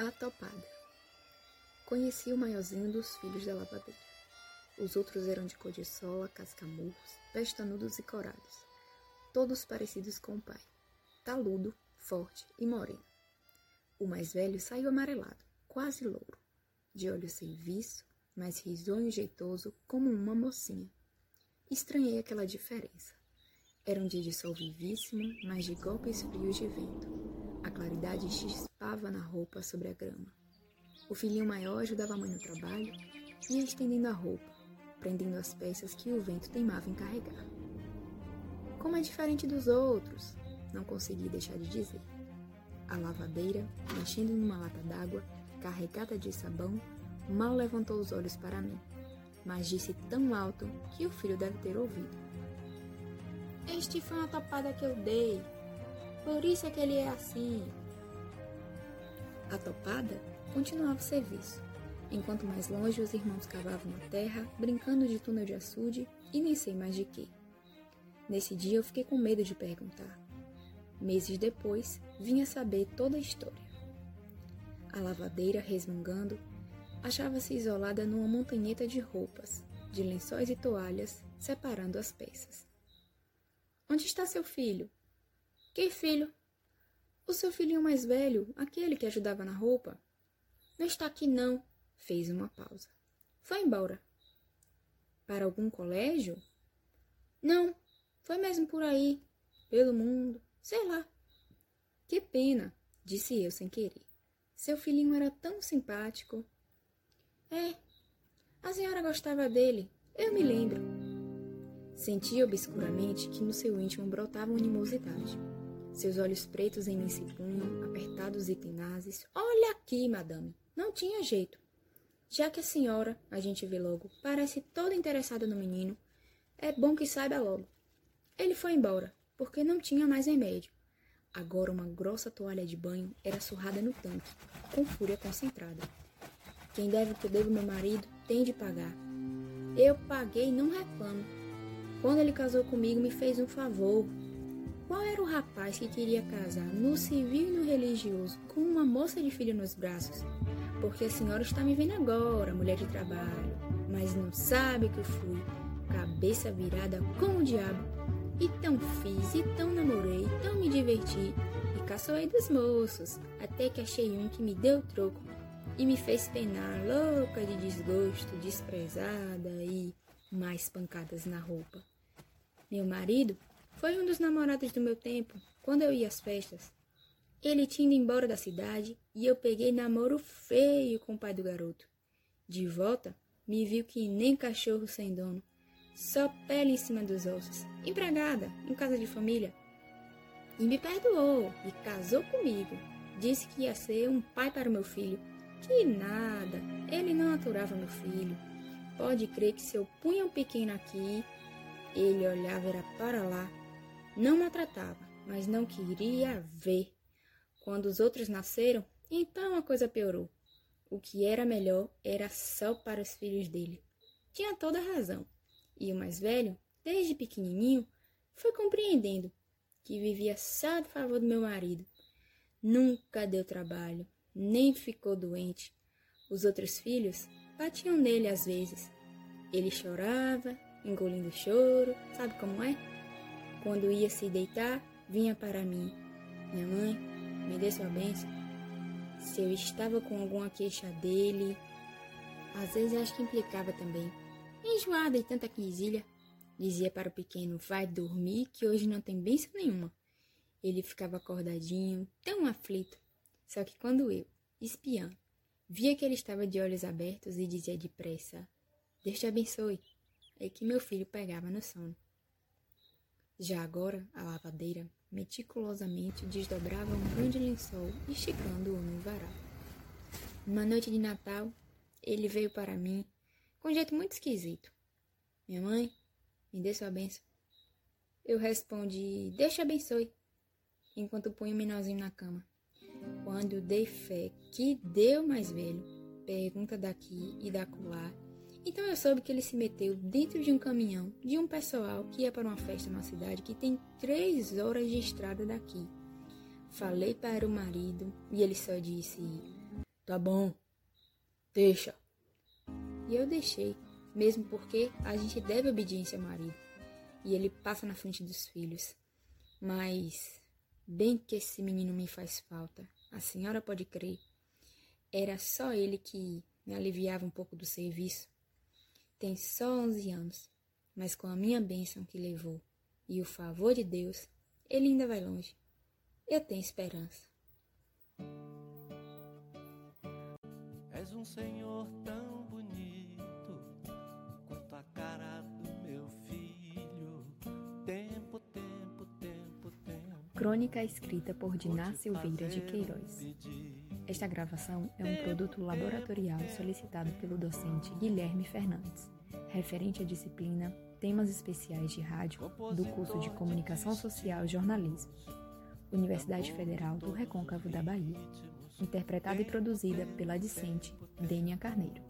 A topada. Conheci o maiorzinho dos filhos da lavadeira. Os outros eram de cor de sola, cascamurros, pestanudos e corados, todos parecidos com o pai, taludo, forte e moreno. O mais velho saiu amarelado, quase louro, de olho serviço, mas risonho e jeitoso como uma mocinha. Estranhei aquela diferença. Era um dia de sol vivíssimo, mas de golpes frios de vento. A claridade chispava na roupa sobre a grama. O filhinho maior ajudava a mãe no trabalho, ia estendendo a roupa, prendendo as peças que o vento teimava em carregar. Como é diferente dos outros, não consegui deixar de dizer. A lavadeira, mexendo numa lata d'água, carregada de sabão, mal levantou os olhos para mim, mas disse tão alto que o filho deve ter ouvido. Este foi uma topada que eu dei, por isso é que ele é assim. A topada continuava o serviço, enquanto mais longe os irmãos cavavam a terra, brincando de túnel de açude e nem sei mais de quê. Nesse dia eu fiquei com medo de perguntar. Meses depois, vinha saber toda a história. A lavadeira, resmungando, achava-se isolada numa montanheta de roupas, de lençóis e toalhas, separando as peças. Onde está seu filho? Que filho? O seu filhinho mais velho, aquele que ajudava na roupa. Não está aqui, não, fez uma pausa. Foi embora. Para algum colégio? Não, foi mesmo por aí, pelo mundo, sei lá. Que pena, disse eu sem querer. Seu filhinho era tão simpático. É, a senhora gostava dele, eu me lembro. Sentia obscuramente que no seu íntimo brotava animosidade. Seus olhos pretos em mim se punham, apertados e tenazes. Olha aqui, madame, não tinha jeito. Já que a senhora, a gente vê logo, parece toda interessada no menino, é bom que saiba logo. Ele foi embora, porque não tinha mais remédio. Agora uma grossa toalha de banho era surrada no tanque, com fúria concentrada. Quem deve o que devo meu marido tem de pagar. Eu paguei não reclamo. Quando ele casou comigo, me fez um favor. Qual era o rapaz que queria casar no civil e no religioso com uma moça de filho nos braços? Porque a senhora está me vendo agora, mulher de trabalho, mas não sabe que eu fui, cabeça virada como o diabo. E tão fiz, e tão namorei, tão me diverti, e caçoei dos moços, até que achei um que me deu troco e me fez penar, louca de desgosto, desprezada e mais pancadas na roupa. Meu marido foi um dos namorados do meu tempo, quando eu ia às festas. Ele tinha ido embora da cidade e eu peguei namoro feio com o pai do garoto. De volta, me viu que nem cachorro sem dono, só pele em cima dos ossos, empregada, em casa de família. E me perdoou e casou comigo. Disse que ia ser um pai para o meu filho que nada, ele não aturava meu filho. Pode crer que se eu punha um pequeno aqui, ele olhava era para lá. Não maltratava, mas não queria ver. Quando os outros nasceram, então a coisa piorou. O que era melhor era só para os filhos dele. Tinha toda razão. E o mais velho, desde pequenininho, foi compreendendo que vivia só a favor do meu marido. Nunca deu trabalho, nem ficou doente. Os outros filhos batiam nele às vezes. Ele chorava, engolindo o choro, sabe como é? Quando ia se deitar, vinha para mim. Minha mãe, me dê sua bênção. Se eu estava com alguma queixa dele, às vezes acho que implicava também. Enjoada e tanta quisilha, dizia para o pequeno: Vai dormir, que hoje não tem bênção nenhuma. Ele ficava acordadinho, tão aflito. Só que quando eu, espiã, via que ele estava de olhos abertos e dizia depressa: Deus te abençoe, é que meu filho pegava no sono. Já agora, a lavadeira meticulosamente desdobrava um grande lençol, esticando-o no varal. Numa noite de Natal, ele veio para mim com um jeito muito esquisito. Minha mãe, me dê sua benção. Eu respondi, Deus te abençoe, enquanto punha o menorzinho na cama. Quando dei fé que deu mais velho, pergunta daqui e da colar, então eu soube que ele se meteu dentro de um caminhão de um pessoal que ia para uma festa na cidade que tem três horas de estrada daqui. Falei para o marido e ele só disse: Tá bom. Deixa. E eu deixei, mesmo porque a gente deve obediência ao marido. E ele passa na frente dos filhos. Mas, bem que esse menino me faz falta, a senhora pode crer. Era só ele que me aliviava um pouco do serviço. Tem só 11 anos, mas com a minha bênção que levou e o favor de Deus, ele ainda vai longe. Eu tenho esperança. És um senhor tão bonito quanto a cara do meu filho. Tempo, tempo, tempo, tempo. Crônica escrita por Diná Silveira de Queiroz. Esta gravação é um produto laboratorial solicitado pelo docente Guilherme Fernandes, referente à disciplina Temas Especiais de Rádio do curso de Comunicação Social e Jornalismo, Universidade Federal do Recôncavo da Bahia, interpretada e produzida pela discente Dênia Carneiro.